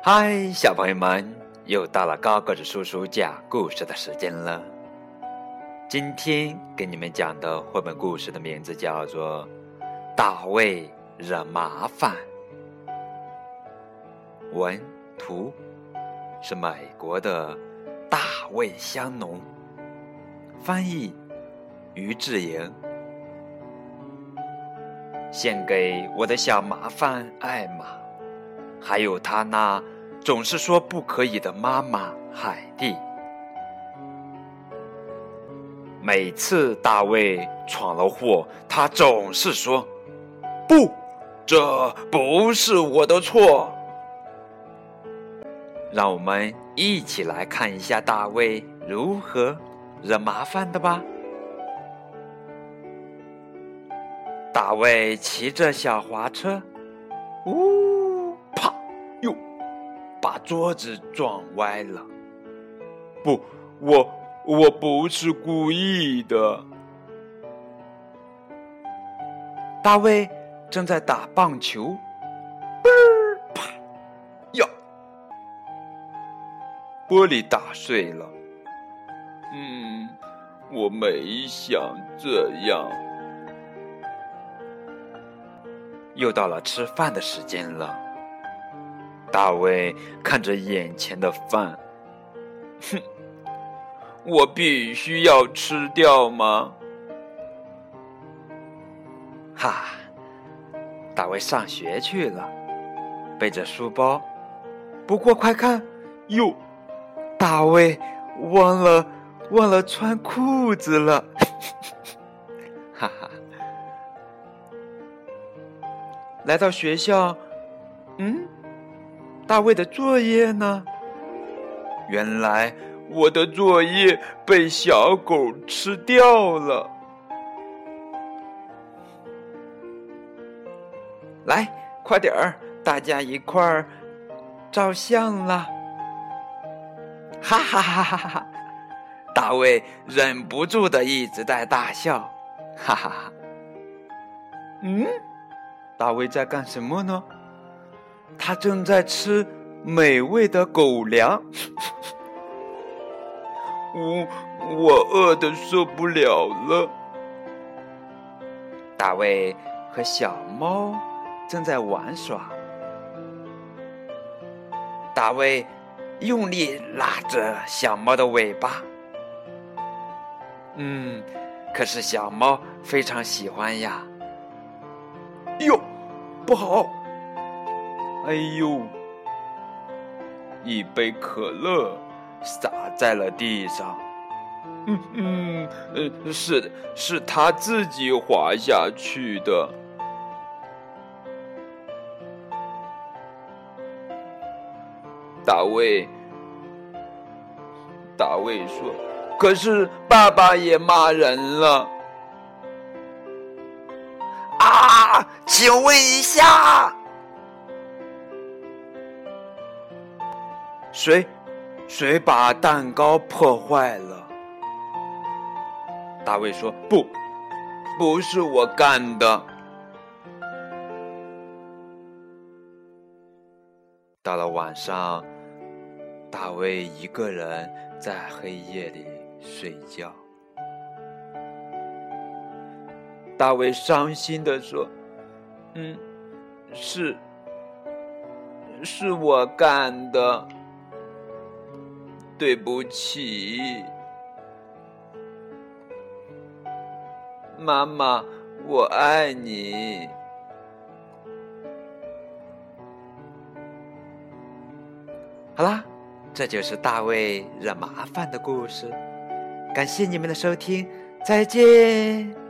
嗨，小朋友们，又到了高个子叔叔讲故事的时间了。今天给你们讲的绘本故事的名字叫做《大卫惹麻烦》，文图是美国的大卫香农，翻译于志莹，献给我的小麻烦艾玛，还有他那。总是说不可以的妈妈海蒂。每次大卫闯了祸，他总是说：“不，这不是我的错。”让我们一起来看一下大卫如何惹麻烦的吧。大卫骑着小滑车，呜。把桌子撞歪了。不，我我不是故意的。大卫正在打棒球，嘣儿啪呀，玻璃打碎了。嗯，我没想这样。又到了吃饭的时间了。大卫看着眼前的饭，哼，我必须要吃掉吗？哈，大卫上学去了，背着书包。不过快看，哟，大卫忘了忘了穿裤子了，哈哈。来到学校，嗯。大卫的作业呢？原来我的作业被小狗吃掉了。来，快点儿，大家一块儿照相啦！哈哈哈哈哈哈！大卫忍不住的一直在大笑，哈哈哈。嗯，大卫在干什么呢？他正在吃美味的狗粮，我我饿的受不了了。大卫和小猫正在玩耍，大卫用力拉着小猫的尾巴，嗯，可是小猫非常喜欢呀。哟，不好！哎呦！一杯可乐洒在了地上。嗯嗯，是，是他自己滑下去的。大卫，大卫说：“可是爸爸也骂人了。”啊，请问一下。谁？谁把蛋糕破坏了？大卫说：“不，不是我干的。”到了晚上，大卫一个人在黑夜里睡觉。大卫伤心的说：“嗯，是，是我干的。”对不起，妈妈，我爱你。好啦，这就是大卫惹麻烦的故事。感谢你们的收听，再见。